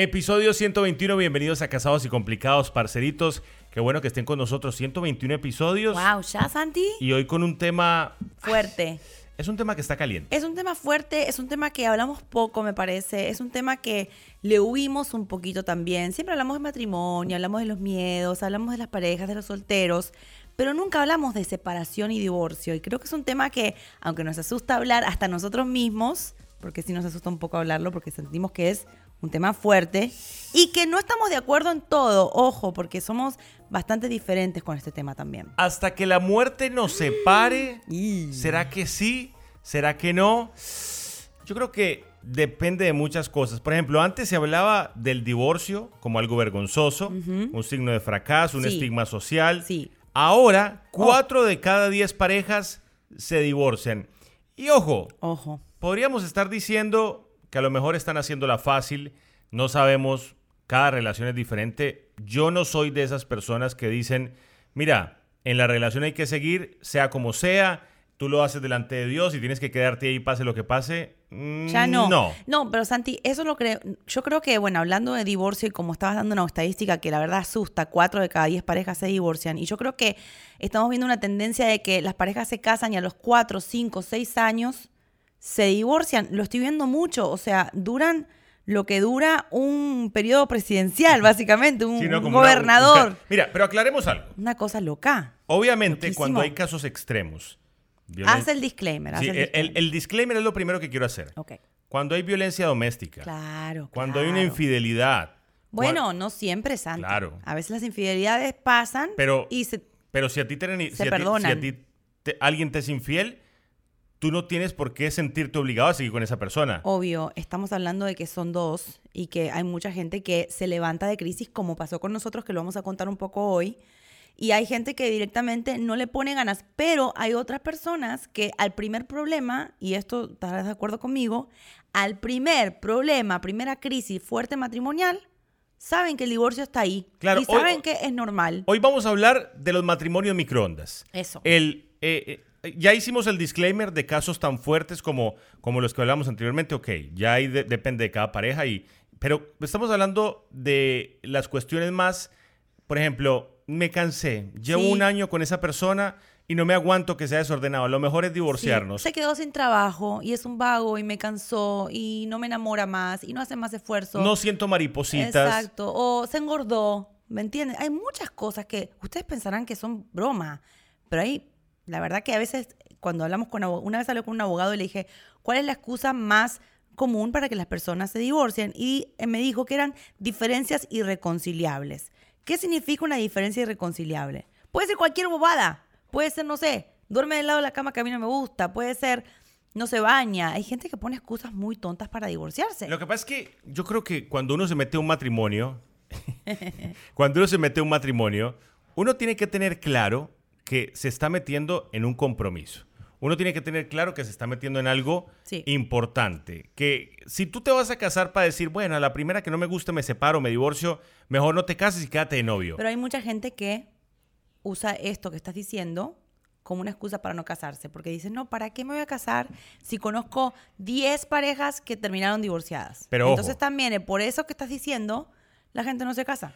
Episodio 121, bienvenidos a Casados y Complicados, parceritos. Qué bueno que estén con nosotros. 121 episodios. Wow, ¿ya, Santi? Y hoy con un tema... Fuerte. Es un tema que está caliente. Es un tema fuerte, es un tema que hablamos poco, me parece. Es un tema que le huimos un poquito también. Siempre hablamos de matrimonio, hablamos de los miedos, hablamos de las parejas, de los solteros, pero nunca hablamos de separación y divorcio. Y creo que es un tema que, aunque nos asusta hablar hasta nosotros mismos, porque sí nos asusta un poco hablarlo, porque sentimos que es un tema fuerte y que no estamos de acuerdo en todo, ojo, porque somos bastante diferentes con este tema también. Hasta que la muerte nos separe, ¿será que sí? ¿Será que no? Yo creo que depende de muchas cosas. Por ejemplo, antes se hablaba del divorcio como algo vergonzoso, un signo de fracaso, un estigma social. Sí. Ahora, cuatro de cada diez parejas se divorcian. Y ojo, Ojo. podríamos estar diciendo que a lo mejor están haciéndola fácil, no sabemos, cada relación es diferente. Yo no soy de esas personas que dicen, mira, en la relación hay que seguir, sea como sea, tú lo haces delante de Dios y tienes que quedarte ahí pase lo que pase. Mm, Ya no. No. No, pero Santi, eso lo creo. Yo creo que, bueno, hablando de divorcio y como estabas dando una estadística que la verdad asusta, cuatro de cada diez parejas se divorcian. Y yo creo que estamos viendo una tendencia de que las parejas se casan y a los cuatro, cinco, seis años se divorcian. Lo estoy viendo mucho. O sea, duran lo que dura un periodo presidencial, básicamente, un, Sí, no, un como una- gobernador. un Mira, pero aclaremos algo. Una cosa loca. Obviamente, Loquísimo. cuando hay casos extremos. Haz el disclaimer. haz Sí, el disclaimer. el- el disclaimer es lo primero que quiero hacer. Cuando hay violencia doméstica, Claro. cuando hay una infidelidad, Bueno, no siempre, Santi. Claro. A veces las infidelidades pasan Pero- y se... Pero si a ti, te, si Se a ti- perdonan. si a ti te- alguien te es infiel, tú no tienes por qué sentirte obligado a seguir con esa persona. Obvio, estamos hablando de que son dos y que hay mucha gente que se levanta de crisis, como pasó con nosotros, que lo vamos a contar un poco hoy. Y hay gente que directamente no le pone ganas, pero hay otras personas que al primer problema, y esto estarás de acuerdo conmigo, al primer problema, primera crisis fuerte matrimonial, saben que el divorcio está ahí. Claro, y hoy- saben que es normal. Hoy vamos a hablar de los matrimonios microondas. Eso. El, eh, eh, ya hicimos el disclaimer de casos tan fuertes como, como los que hablamos anteriormente. Ok, ya ahí de- depende de cada pareja. Y, pero estamos hablando de las cuestiones más, por ejemplo, me cansé, llevo Sí. un año con esa persona y no me aguanto que sea desordenado. Lo mejor es divorciarnos. Sí, se quedó sin trabajo y es un vago y me cansó y no me enamora más y no hace más esfuerzo. No siento maripositas. Exacto. O se engordó. ¿Me entiendes? Hay muchas cosas que ustedes pensarán que son broma, pero hay, la verdad que a veces cuando hablamos con una vez hablé con un abogado y le dije, ¿cuál es la excusa más común para que las personas se divorcien? Y eh, me dijo que eran diferencias irreconciliables. ¿Qué significa una diferencia irreconciliable? Puede ser cualquier bobada. Puede ser, no sé, duerme del lado de la cama que a mí no me gusta. Puede ser, no se baña. Hay gente que pone excusas muy tontas para divorciarse. Lo que pasa es que yo creo que cuando uno se mete a un matrimonio, cuando uno se mete a un matrimonio, uno tiene que tener claro que se está metiendo en un compromiso. Uno tiene que tener claro que se está metiendo en algo Sí. importante. Que si tú te vas a casar para decir, bueno, a la primera que no me guste me separo, me divorcio, mejor no te cases y quédate de novio. Pero hay mucha gente que usa esto que estás diciendo como una excusa para no casarse, porque dicen, no, ¿para qué me voy a casar si conozco 10 parejas que terminaron divorciadas? Pero Entonces ojo. también, eh, por eso que estás diciendo, la gente no se casa.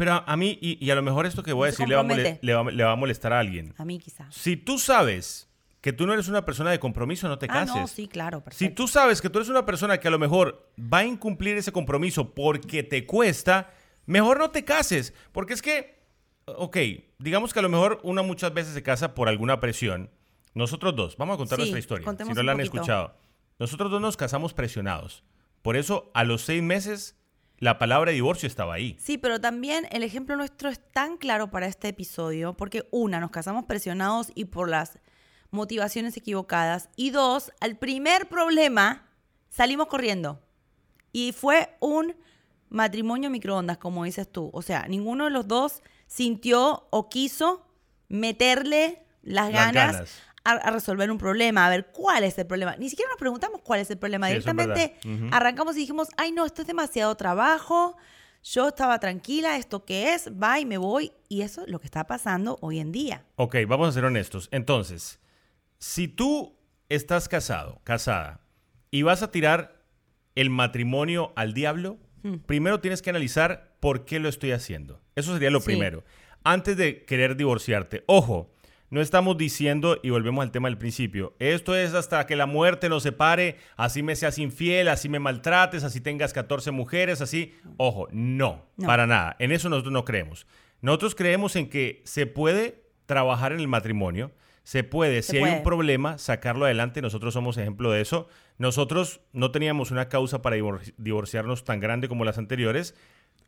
Pero a, a mí, y, y a lo mejor esto que voy a decir le va a, mole- compromete. le va- le va a molestar a alguien. A mí quizás. Si tú sabes que tú no eres una persona de compromiso, no te Ah, cases. no, sí, claro, Si tú sabes que tú eres una persona que a lo mejor va a incumplir ese compromiso porque te cuesta, mejor no te cases. Porque es que, ok, digamos que a lo mejor uno muchas veces se casa por alguna presión. Nosotros dos, vamos a contar Sí, nuestra historia. Si no la han poquito. escuchado. Nosotros dos nos casamos presionados. Por eso, a los seis meses, la palabra divorcio estaba ahí. Sí, pero también el ejemplo nuestro es tan claro para este episodio, porque una, nos casamos presionados y por las motivaciones equivocadas, y dos, al primer problema salimos corriendo. Y fue un matrimonio microondas, como dices tú. O sea, ninguno de los dos sintió o quiso meterle las, Las ganas, ganas. A, a resolver un problema, a ver cuál es el problema. Ni siquiera nos preguntamos cuál es el problema. Sí, Directamente arrancamos y dijimos, ay no, esto es demasiado trabajo. Yo estaba tranquila, ¿esto qué es? Va y me voy. Y eso es lo que está pasando hoy en día. Ok, vamos a ser honestos. Entonces, si tú estás casado, casada, y vas a tirar el matrimonio al diablo, primero tienes que analizar por qué lo estoy haciendo. Eso sería lo Sí. primero. Antes de querer divorciarte. Ojo, no estamos diciendo, y volvemos al tema del principio, esto es hasta que la muerte nos separe, así me seas infiel, así me maltrates, así tengas 14 mujeres, así. Ojo, no, No. para nada. En eso nosotros no creemos. Nosotros creemos en que se puede trabajar en el matrimonio, se puede, Se si hay un problema, sacarlo adelante. Nosotros somos ejemplo de eso. Nosotros no teníamos una causa para divor- divorciarnos tan grande como las anteriores,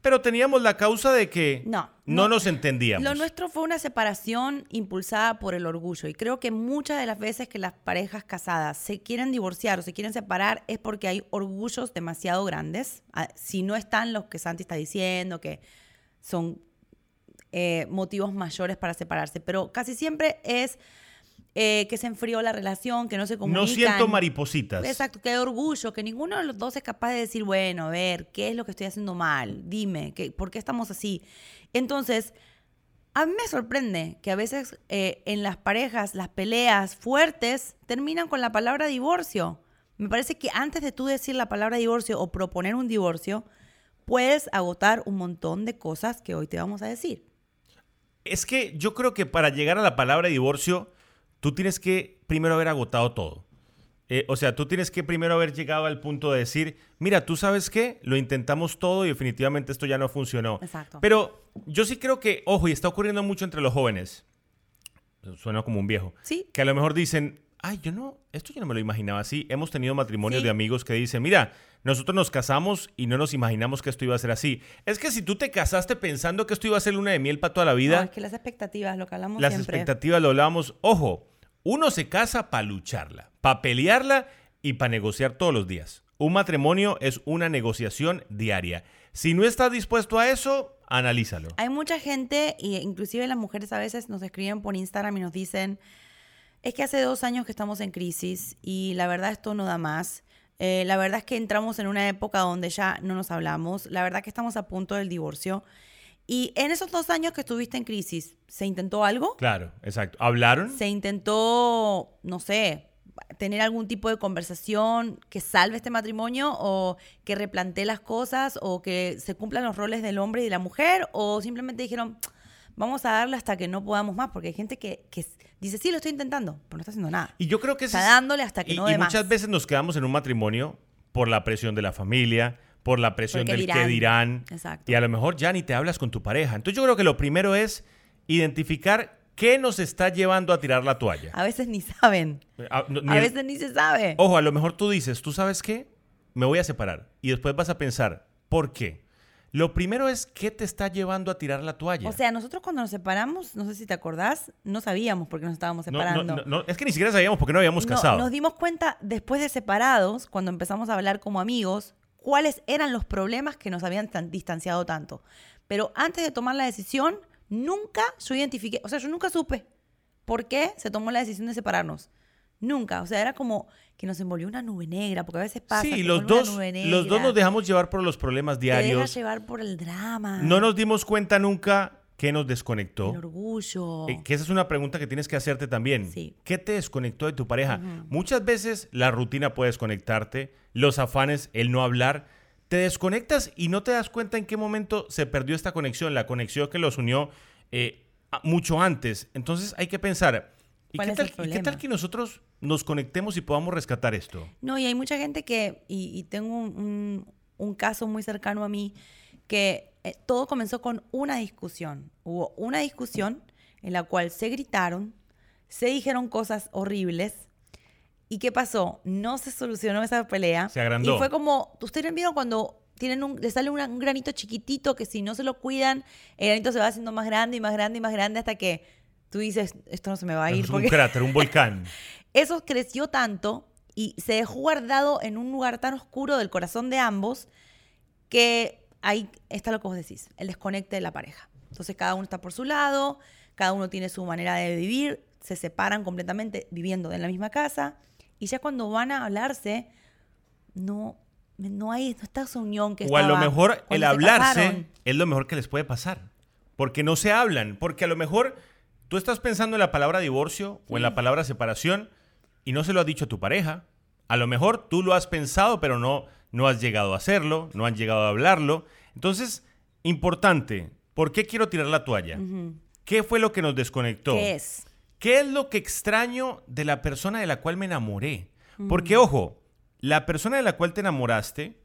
pero teníamos la causa de que No, no no. nos entendíamos. Lo nuestro fue una separación impulsada por el orgullo y creo que muchas de las veces que las parejas casadas se quieren divorciar o se quieren separar es porque hay orgullos demasiado grandes. Ah, Si no están los que Santi está diciendo, que son eh, motivos mayores para separarse, pero casi siempre es eh, que se enfrió la relación, que no se comunican. no siento maripositas. Exacto, que hay orgullo, que ninguno de los dos es capaz de decir, bueno, a ver, ¿qué es lo que estoy haciendo mal? Dime, ¿qué, ¿por qué estamos así? Entonces, a mí me sorprende que a veces eh, en las parejas las peleas fuertes terminan con la palabra divorcio. Me parece que antes de tú decir la palabra divorcio o proponer un divorcio, puedes agotar un montón de cosas que hoy te vamos a decir. Es que yo creo que para llegar a la palabra divorcio, tú tienes que primero haber agotado todo. Eh, o sea, tú tienes que primero haber llegado al punto de decir, mira, tú sabes qué, lo intentamos todo y definitivamente esto ya no funcionó. Exacto. Pero yo sí creo que, ojo, y está ocurriendo mucho entre los jóvenes, suena como un viejo, Sí. que a lo mejor dicen, ay, yo no, esto yo no me lo imaginaba así. Hemos tenido matrimonios Sí. de amigos que dicen, mira, nosotros nos casamos y no nos imaginamos que esto iba a ser así. Es que si tú te casaste pensando que esto iba a ser luna de miel para toda la vida, No, es que las expectativas, lo que hablamos las siempre. expectativas lo hablábamos. Ojo, uno se casa para lucharla, para pelearla y para negociar todos los días. Un matrimonio es una negociación diaria. Si no estás dispuesto a eso, analízalo. Hay mucha gente, e inclusive las mujeres a veces nos escriben por Instagram y nos dicen, es que hace dos años que estamos en crisis y la verdad esto no da más. Eh, la verdad es que entramos en una época donde ya no nos hablamos. La verdad que estamos a punto del divorcio. Y en esos dos años que estuviste en crisis, ¿se intentó algo? Claro, exacto. ¿Hablaron? ¿Se intentó, no sé, tener algún tipo de conversación que salve este matrimonio o que replantee las cosas o que se cumplan los roles del hombre y de la mujer o simplemente dijeron, vamos a darle hasta que no podamos más? Porque hay gente que, que dice, sí, lo estoy intentando, pero no está haciendo nada. Y yo creo que Está es- dándole hasta que y, no y muchas más. veces nos quedamos en un matrimonio por la presión de la familia, por la presión Porque del dirán. que dirán. Exacto. Y a lo mejor ya ni te hablas con tu pareja. Entonces yo creo que lo primero es identificar qué nos está llevando a tirar la toalla. A veces ni saben. A, no- ni A el- veces ni se sabe. Ojo, a lo mejor tú dices, ¿tú sabes qué? Me voy a separar. Y después vas a pensar, ¿por qué? Lo primero es, ¿qué te está llevando a tirar la toalla? O sea, nosotros cuando nos separamos, no sé si te acordás, no sabíamos por qué nos estábamos No, no, separando. no, no, es que ni siquiera sabíamos por qué no habíamos casado. nos dimos cuenta después de separados, cuando empezamos a hablar como amigos, cuáles eran los problemas que nos habían tan- distanciado tanto. Pero antes de tomar la decisión, nunca yo identifiqué, o sea, yo nunca supe por qué se tomó la decisión de separarnos. Nunca. O sea, era como que nos envolvió una nube negra, porque a veces pasa. sí, los dos, los dos nos dejamos llevar por los problemas Te deja diarios. llevar por el drama. No nos dimos cuenta nunca que nos desconectó. El orgullo. Eh, que esa es una pregunta que tienes que hacerte también. Sí. ¿Qué te desconectó de tu pareja? Muchas veces la rutina puede desconectarte, los afanes, el no hablar. Te desconectas y no te das cuenta en qué momento se perdió esta conexión, la conexión que los unió eh, mucho antes. Entonces hay que pensar, ¿y ¿Cuál qué, tal, y qué tal que nosotros nos conectemos y podamos rescatar esto? No, y hay mucha gente que, y, y tengo un, un- un caso muy cercano a mí, que eh, todo comenzó con una discusión. Hubo una discusión en la cual se gritaron, se dijeron cosas horribles. ¿Y qué pasó? No se solucionó esa pelea. Se agrandó. Y fue como, ustedes vieron cuando tienen un, le sale una- un granito chiquitito que si no se lo cuidan, el granito se va haciendo más grande y más grande y más grande hasta que tú dices, esto no se me va a ir. Es un cráter, un volcán. eso creció tanto y se dejó guardado en un lugar tan oscuro del corazón de ambos que ahí está lo que vos decís, el desconecte de la pareja. Entonces cada uno está por su lado, cada uno tiene su manera de vivir, se separan completamente viviendo en la misma casa y ya cuando van a hablarse, no, no hay no está esa unión que o a lo estaba mejor el hablarse casaron. es lo mejor que les puede pasar. Porque no se hablan. Porque a lo mejor tú estás pensando en la palabra divorcio o en la palabra separación y no se lo has dicho a tu pareja. A lo mejor tú lo has pensado, pero no, no has llegado a hacerlo, no han llegado a hablarlo. Entonces, importante, ¿por qué quiero tirar la toalla? ¿Qué fue lo que nos desconectó? ¿Qué es? ¿Qué es lo que extraño de la persona de la cual me enamoré? Porque, ojo, la persona de la cual te enamoraste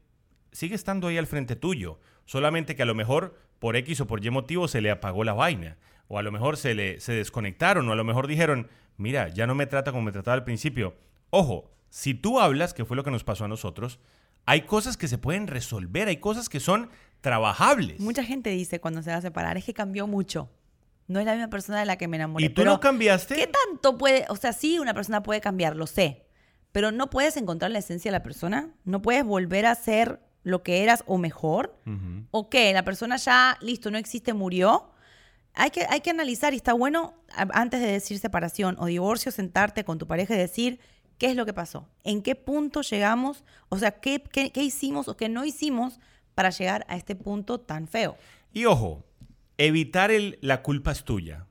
sigue estando ahí al frente tuyo. Solamente que a lo mejor por X o por Y motivo se le apagó la vaina. O a lo mejor se, le, se desconectaron. O a lo mejor dijeron, mira, ya no me trata como me trataba al principio. Ojo, si tú hablas, que fue lo que nos pasó a nosotros, hay cosas que se pueden resolver. Hay cosas que son trabajables. Mucha gente dice cuando se va a separar, es que cambió mucho. No es la misma persona de la que me enamoré. ¿Y tú pero no cambiaste? ¿Qué tanto puede? O sea, sí, una persona puede cambiar, lo sé. Pero no puedes encontrar la esencia de la persona. No puedes volver a ser lo que eras o mejor. ¿O qué? La persona ya, listo, no existe, murió. Hay que, hay que analizar y está bueno antes de decir separación o divorcio, sentarte con tu pareja y decir qué es lo que pasó, en qué punto llegamos, o sea, qué, qué- qué hicimos o qué no hicimos para llegar a este punto tan feo. Y ojo, evitar el la culpa es tuya.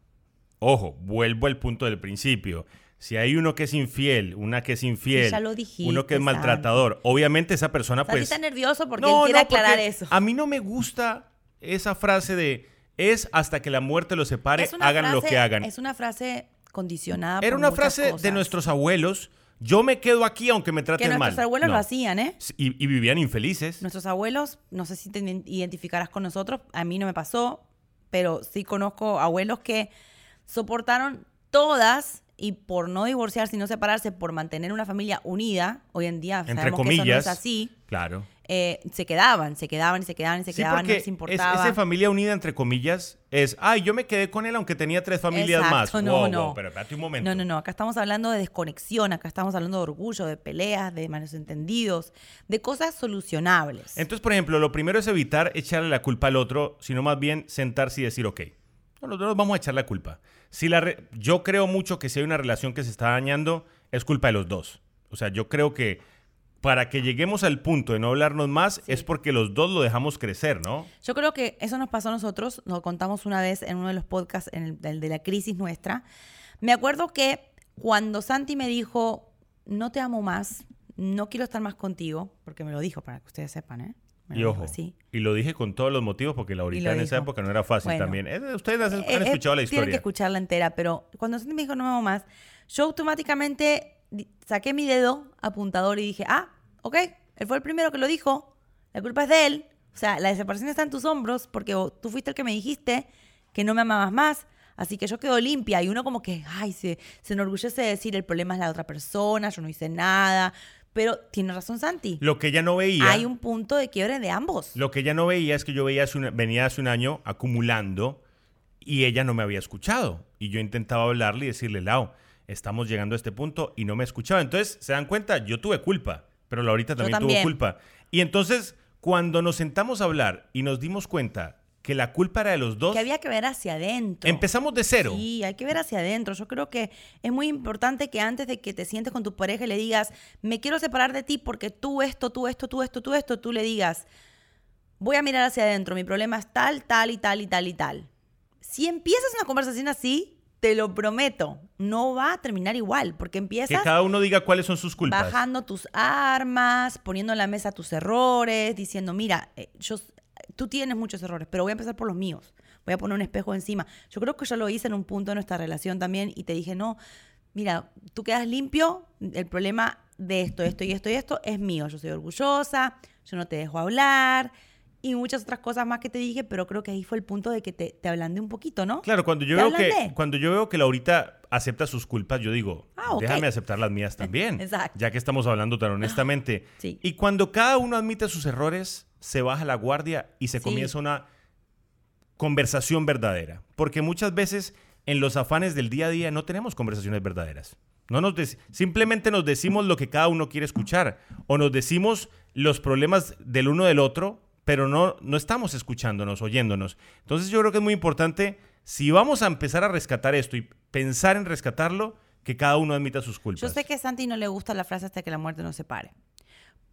Ojo, vuelvo al punto del principio. Si hay uno que es infiel, una que es infiel, ya lo dijiste, uno que es maltratador, obviamente esa persona Santi pues... está nervioso porque No, él quiere no, aclarar eso. A mí no me gusta esa frase de es hasta que la muerte los separe, hagan lo que hagan. Es una frase condicionada Era por una frase de nuestros abuelos. Yo me quedo aquí aunque me Que traten mal. nuestros abuelos No. lo hacían, ¿eh? Y, y vivían infelices. Nuestros abuelos, no sé si te ident- identificarás con nosotros, a mí no me pasó, pero sí conozco abuelos que soportaron todas y por no divorciarse y no separarse, por mantener una familia unida, hoy en día Entre sabemos que eso no comillas. es así, Claro. Eh, se quedaban, se quedaban y se quedaban y se Sí, quedaban, no porque les es, importaba. ese familia unida, entre comillas, es, ay, yo me quedé con él aunque tenía tres familias Exacto, más. no, Wow, no. wow, pero espérate un momento. No, no, no. Acá estamos hablando de desconexión, acá estamos hablando de orgullo, de peleas, de malos entendidos, de cosas solucionables. Entonces, por ejemplo, lo primero es evitar echarle la culpa al otro, sino más bien sentarse y decir, ok, no, nosotros vamos a echar la culpa. Si la re- yo creo mucho que si hay una relación que se está dañando, es culpa de los dos. O sea, yo creo que para que lleguemos al punto de no hablarnos más, es porque los dos lo dejamos crecer, ¿no? Yo creo que eso nos pasó a nosotros, lo contamos una vez en uno de los podcasts, en el, de la crisis nuestra. Me acuerdo que cuando Santi me dijo, no te amo más, no quiero estar más contigo, porque me lo dijo para que ustedes sepan, ¿eh? Me Y lo ojo, así. y lo dije con todos los motivos porque la ahorita en esa dijo. época no era fácil Bueno. también. Ustedes han, Eh, eh, escuchado la Tienen historia. que escucharla entera, pero cuando Santi me dijo no me amo más, yo automáticamente saqué mi dedo apuntador y dije, ah, ok, él fue el primero que lo dijo, la culpa es de él, o sea, la separación está en tus hombros porque tú fuiste el que me dijiste que no me amabas más, así que yo quedo limpia y uno como que, ay, se, se enorgullece de decir el problema es la otra persona, yo no hice nada, pero tiene razón Santi, Lo que ella no veía, hay un punto de quiebre de ambos. lo que ella no veía es que yo veía hace una- venía hace un año acumulando y ella no me había escuchado. Y yo intentaba hablarle y decirle, Lau, estamos llegando a este punto y no me escuchaba. Entonces, ¿se dan cuenta? Yo tuve culpa, pero Laurita también, también. tuvo culpa. Y entonces, cuando nos sentamos a hablar y nos dimos cuenta que la culpa era de los dos, Que había que ver hacia adentro. empezamos de cero. Sí, hay que ver hacia adentro. Yo creo que es muy importante que antes de que te sientes con tu pareja y le digas, me quiero separar de ti porque tú esto, tú esto, tú esto, tú esto, tú le digas, voy a mirar hacia adentro, mi problema es tal, tal y tal y tal y tal. Si empiezas una conversación así, te lo prometo, no va a terminar igual, porque Que empiezas cada uno diga cuáles son sus culpas. bajando tus armas, poniendo en la mesa tus errores, diciendo, mira, eh, yo, tú tienes muchos errores, pero voy a empezar por los míos. Voy a poner un espejo encima. Yo creo que yo lo hice en un punto de nuestra relación también y te dije, no, mira, tú quedas limpio, el problema de esto, esto y esto y esto es mío. Yo soy orgullosa, yo no te dejo hablar y muchas otras cosas más que te dije, pero creo que ahí fue el punto de que te, te ablandé un poquito, ¿no? Claro, cuando yo ¿Te veo que cuando yo veo que Laurita acepta sus culpas, yo digo, Ah, déjame aceptar las mías también. Exacto. Ya que estamos hablando tan honestamente. Sí. Y cuando cada uno admite sus errores, se baja la guardia y se Sí. comienza una conversación verdadera, porque muchas veces en los afanes del día a día no tenemos conversaciones verdaderas. No nos simplemente nos decimos lo que cada uno quiere escuchar o nos decimos los problemas del uno del otro, pero no, no estamos escuchándonos, oyéndonos. Entonces yo creo que es muy importante, si vamos a empezar a rescatar esto y pensar en rescatarlo, que cada uno admita sus culpas. Yo sé que a Santi no le gusta la frase hasta que la muerte nos separe.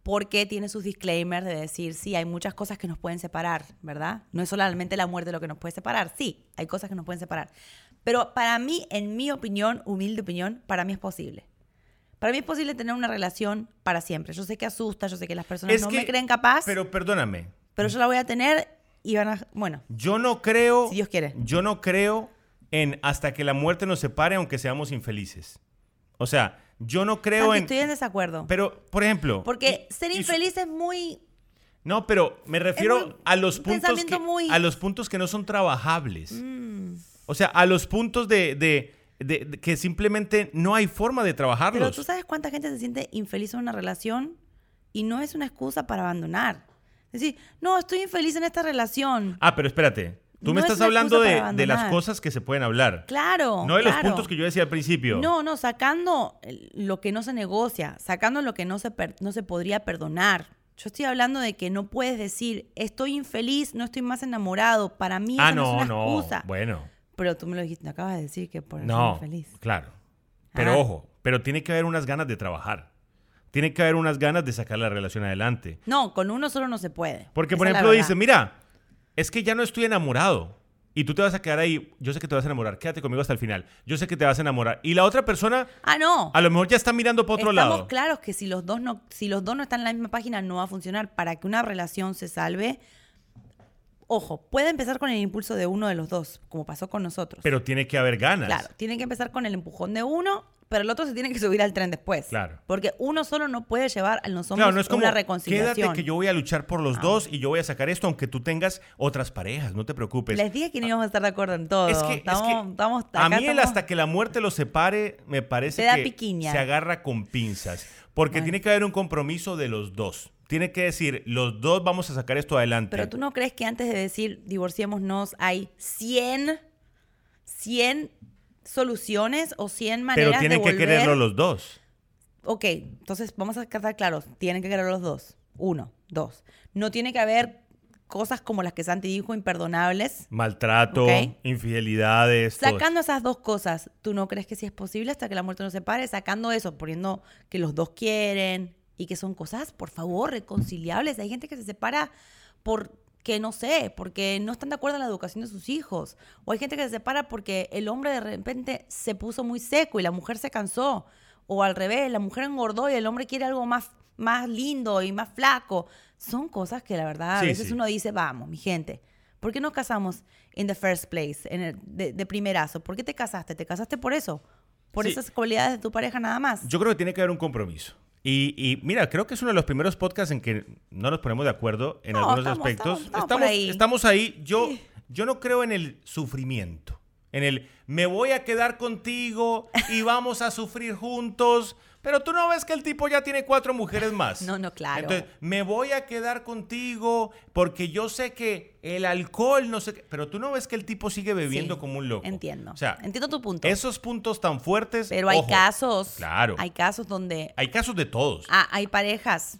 Porque tiene sus disclaimers de decir, sí, hay muchas cosas que nos pueden separar, ¿verdad? No es solamente la muerte lo que nos puede separar. Sí, hay cosas que nos pueden separar. Pero para mí, en mi opinión, humilde opinión, para mí es posible. Para mí es posible tener una relación para siempre. Yo sé que asusta, yo sé que las personas Es no que- me creen capaz, pero, Pero yo la voy a tener y van a... Bueno, yo no creo. Si Dios quiere. Yo no creo en hasta que la muerte nos separe, aunque seamos infelices. O sea, yo no creo Santi, en. estoy en desacuerdo. Pero, por ejemplo. Porque y- ser y infeliz es muy... No, pero me refiero muy- a los un puntos que, muy- a los puntos que no son trabajables. mm. O sea, a los puntos de, de- de- de que simplemente no hay forma de Pero trabajarlos. tú sabes cuánta gente se siente infeliz en una relación y no es una excusa para abandonar. Decir, no, estoy infeliz en esta relación. Ah, pero espérate. Tú me No estás hablando de, las cosas que se pueden hablar. Claro. no de los puntos que yo decía al principio. No, no, sacando lo que no se negocia, sacando lo que no se, per- no se podría perdonar. Yo estoy hablando de que no puedes decir, estoy infeliz, no estoy más enamorado. Para mí ah, eso no, no, es una no. excusa. Bueno, Pero tú me lo dijiste, me acabas de decir que por eso no. estoy infeliz. Claro. Pero Ah. ojo, pero tiene que haber unas ganas de trabajar. Tiene que haber unas ganas de sacar la relación adelante. No, con uno solo no se puede. Porque, Esa por ejemplo, dice, mira, es que ya no estoy enamorado. Y tú te vas a quedar ahí. Yo sé que te vas a enamorar. Quédate conmigo hasta el final. Yo sé que te vas a enamorar. Y la otra persona, Ah, no. a lo mejor ya está mirando para otro Estamos lado. claros que si los dos no, si los dos no están en la misma página, no va a funcionar. Para que una relación se salve, ojo, puede empezar con el impulso de uno de los dos, como pasó con nosotros. Pero tiene que haber ganas. Claro, tiene que empezar con el empujón de uno, pero el otro se tiene que subir al tren después. Claro. Porque uno solo no puede llevar a los hombres Claro, no es como, una reconciliación. Ah. quédate que yo voy a luchar por los dos y yo voy a sacar esto, aunque tú tengas otras parejas, no te preocupes. Les dije que no íbamos a estar de acuerdo en todo. Es que, es estamos, que estamos- a mí el estamos- hasta que la muerte los separe me parece da que piquiña. se agarra con pinzas. Porque tiene que haber un compromiso de los dos. Tiene que decir, los dos vamos a sacar esto adelante. Pero tú no crees que antes de decir divorciémonos hay 100, 100 soluciones o 100 maneras Pero tienen de que quererlo los dos. Ok, entonces vamos a estar claros. Tienen que quererlo los dos. Uno, dos. No tiene que haber cosas como las que Santi dijo, imperdonables. Maltrato, infidelidades. todo Sacando esas dos cosas, ¿tú no crees que sí es posible hasta que la muerte nos separe? Sacando eso, poniendo que los dos quieren y que son cosas, por favor, reconciliables. Hay gente que se separa porque, no sé, porque no están de acuerdo en la educación de sus hijos. O hay gente que se separa porque el hombre de repente se puso muy seco y la mujer se cansó. O al revés, la mujer engordó y el hombre quiere algo más, más lindo y más flaco. Son cosas que la verdad a Sí, veces sí. uno dice, vamos, mi gente. ¿Por qué nos casamos in the first place, en el- de, de primerazo? ¿Por qué te casaste? ¿Te casaste por eso? ¿Por Sí. esas cualidades de tu pareja nada más? Yo creo que tiene que haber un compromiso. Y, y mira, creo que es uno de los primeros podcasts en que no nos ponemos de acuerdo en No, algunos estamos- aspectos. estamos- estamos por ahí. estamos ahí. Yo, yo no creo en el sufrimiento. En el me voy a quedar contigo y vamos a sufrir juntos. Pero tú no ves que el tipo ya tiene cuatro mujeres más. No, no, claro. Entonces, me voy a quedar contigo porque yo sé que el alcohol, no sé qué. Pero tú no ves que el tipo sigue bebiendo Sí, como un loco. Entiendo. O sea, entiendo tu punto. esos puntos tan fuertes. Pero hay casos. Claro. Hay casos donde Hay casos de todos. ah, hay parejas.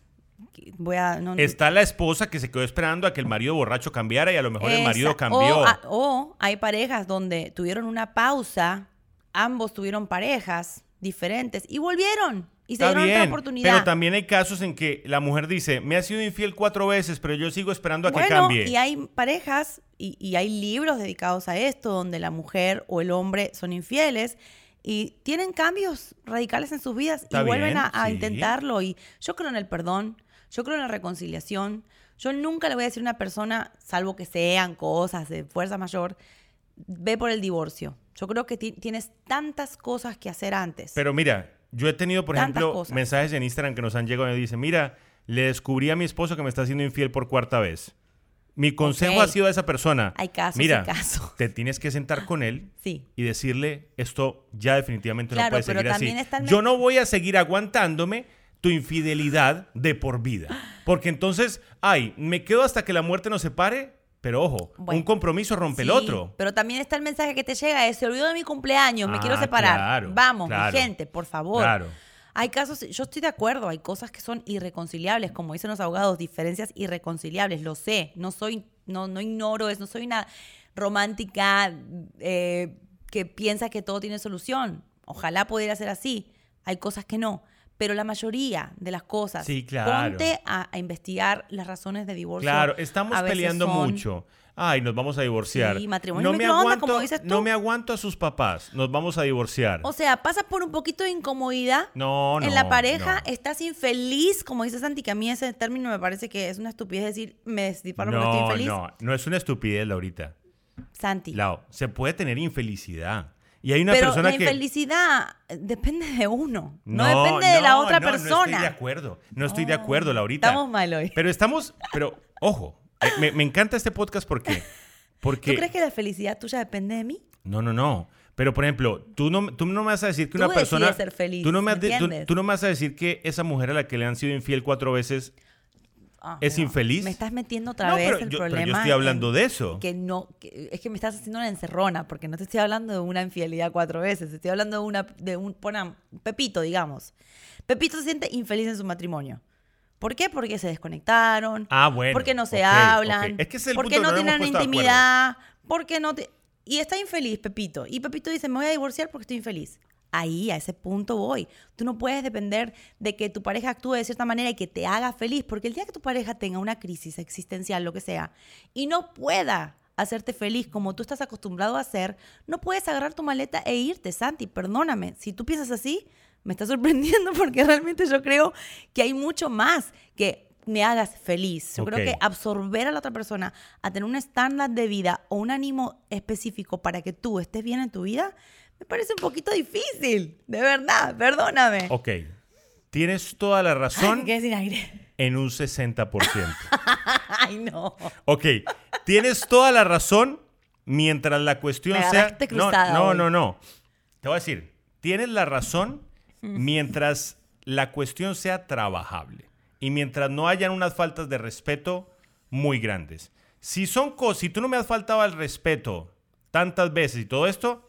Voy a. No, Está la esposa que se quedó esperando a que el marido borracho cambiara y a lo mejor el marido cambió. O, o hay parejas donde tuvieron una pausa, ambos tuvieron parejas diferentes y volvieron y se Está dieron otra bien, oportunidad. pero también hay casos en que la mujer dice, me ha sido infiel cuatro veces, pero yo sigo esperando a que bueno, cambie. y hay parejas y, y hay libros dedicados a esto donde la mujer o el hombre son infieles y tienen cambios radicales en sus vidas Está y vuelven bien, a, a sí. intentarlo. Y yo creo en el perdón, yo creo en la reconciliación. Yo nunca le voy a decir a una persona, salvo que sean cosas de fuerza mayor, ve por el divorcio. Yo creo que ti- tienes tantas cosas que hacer antes. Pero mira, yo he tenido, por Tantas ejemplo, cosas. mensajes en Instagram que nos han llegado y dicen, mira, le descubrí a mi esposo que me está haciendo infiel por cuarta vez. Mi consejo ha sido a esa persona. Hay casos Mira, casos. te tienes que sentar con él sí. y decirle esto ya definitivamente no puede seguir así. Yo no voy a seguir aguantándome tu infidelidad de por vida. Porque entonces, ay, me quedo hasta que la muerte nos separe, pero ojo, Bueno, un compromiso rompe el otro. Pero también está el mensaje que te llega, es, se olvidó de mi cumpleaños, me Ah, quiero separar. claro, Vamos, claro. mi gente, por favor. Claro. Hay casos, yo estoy de acuerdo, hay cosas que son irreconciliables, como dicen los abogados, diferencias irreconciliables, lo sé, no soy, no, no ignoro eso, no soy una romántica eh, que piensa que todo tiene solución. Ojalá pudiera ser así, hay cosas que no. Pero la mayoría de las cosas, Sí, claro. ponte a, a investigar las razones de divorcio. Claro, estamos peleando son- mucho. ay, nos vamos a divorciar. Sí, matrimonio no me aguanto, como dices tú. No me aguanto a sus papás, nos vamos a divorciar. O sea, pasas por un poquito de incomodidad no, no. en la pareja, no. estás infeliz, como dice Santi, que a mí ese término me parece que es una estupidez decir, me despido porque estoy No, infeliz. no, no es una estupidez, Laurita. Santi. Lau, se puede tener infelicidad. Y hay una Pero persona la que. infelicidad depende de uno, no, depende de la otra no, persona. No estoy de acuerdo. No estoy de Oh, acuerdo, Laurita. estamos mal hoy. Pero estamos. Pero, ojo, eh, me, me encanta este podcast porque. porque ¿Tú crees que la felicidad tuya depende de mí? No, no, no. Pero, por ejemplo, tú no, tú no me vas a decir que Tú una persona. ser feliz, tú, no me, ¿me has de- tú- entiendes? tú no me vas a decir que esa mujer a la que le han sido infiel cuatro veces. Ah, ¿Es infeliz? Me estás metiendo otra No, vez pero el yo- pero yo problema. estoy hablando en de eso. Que no, que- es que me estás haciendo una encerrona, porque no te estoy hablando de una infidelidad cuatro veces, estoy hablando de una, de un, Pepito, digamos. Pepito se siente infeliz en su matrimonio. ¿Por qué? Porque se desconectaron. Ah, bueno, Porque no se hablan. Es que es el porque punto, no tienen intimidad. Porque no te... Y está infeliz, Pepito. Y Pepito dice, me voy a divorciar porque estoy infeliz. Ahí, a ese punto voy. Tú no puedes depender de que tu pareja actúe de cierta manera y que te haga feliz, porque el día que tu pareja tenga una crisis existencial, lo que sea, y no pueda hacerte feliz como tú estás acostumbrado a hacer, no puedes agarrar tu maleta e irte, Santi. Perdóname. Si tú piensas así, me está sorprendiendo porque realmente yo creo que hay mucho más que me hagas feliz. Yo creo que absorber a la otra persona a tener un estándar de vida o un ánimo específico para que tú estés bien en tu vida, me parece un poquito difícil. De verdad, perdóname. Ok. Tienes toda la razón Me quedé sin aire. en un 60%. Ay, no. Ok, tienes toda la razón mientras la cuestión Me sea... No, no, no, no. Te voy a decir, tienes la razón mientras la cuestión sea trabajable y mientras no hayan unas faltas de respeto muy grandes. Si son cosas, si tú no me has faltado al respeto tantas veces y todo esto,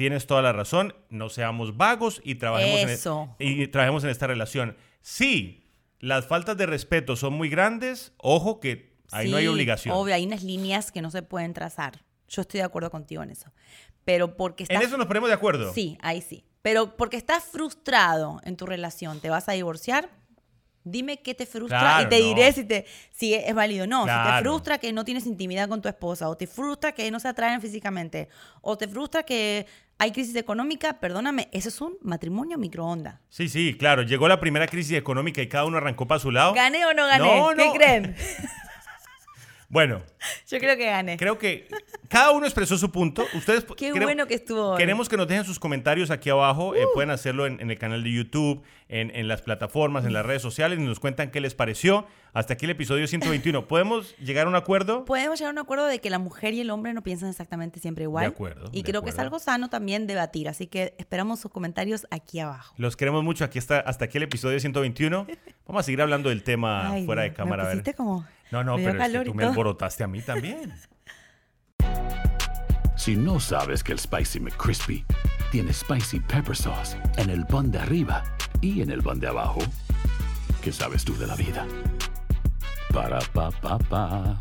tienes toda la razón. No seamos vagos y trabajemos, Eso. En, y trabajemos en esta relación. Si las faltas de respeto son muy grandes, ojo que ahí no hay Sí, obligación. Obvio, hay unas líneas que no se pueden trazar. Yo estoy de acuerdo contigo en eso. Pero porque estás... En eso nos ponemos de acuerdo. Sí, ahí sí. Pero porque estás frustrado en tu relación, ¿te vas a divorciar? Dime qué te frustra Claro, y te no. diré si, te, si es válido o no. Si te frustra que no tienes intimidad con tu esposa, o te frustra que no se atraen físicamente, o te frustra que hay crisis económica, perdóname, eso es un matrimonio microondas. Sí, sí, claro. Llegó la primera crisis económica y cada uno arrancó para su lado. ¿Gané o no gané? No, ¿Qué creen? Bueno, Yo creo que gané. creo que cada uno expresó su punto. Ustedes Qué creo- bueno que estuvo hoy. Queremos que nos dejen sus comentarios aquí abajo. Uh. Eh, pueden hacerlo en, en el canal de YouTube, en, en las plataformas, en las redes sociales y nos cuentan qué les pareció. Hasta aquí el episodio 121. ¿Podemos llegar a un acuerdo? Podemos llegar a un acuerdo de que la mujer y el hombre no piensan exactamente siempre igual. De acuerdo, Y de creo que es algo sano también debatir. Así que esperamos sus comentarios aquí abajo. Los queremos mucho. Aquí está, hasta aquí el episodio 121. Vamos a seguir hablando del tema Ay, fuera de cámara. a Me ver. pusiste como... No, no, pero es que tú me alborotaste a mí también. Si no sabes que el Spicy McCrispy tiene Spicy Pepper Sauce en el pan de arriba y en el pan de abajo, ¿qué sabes tú de la vida? Para, pa, pa, pa.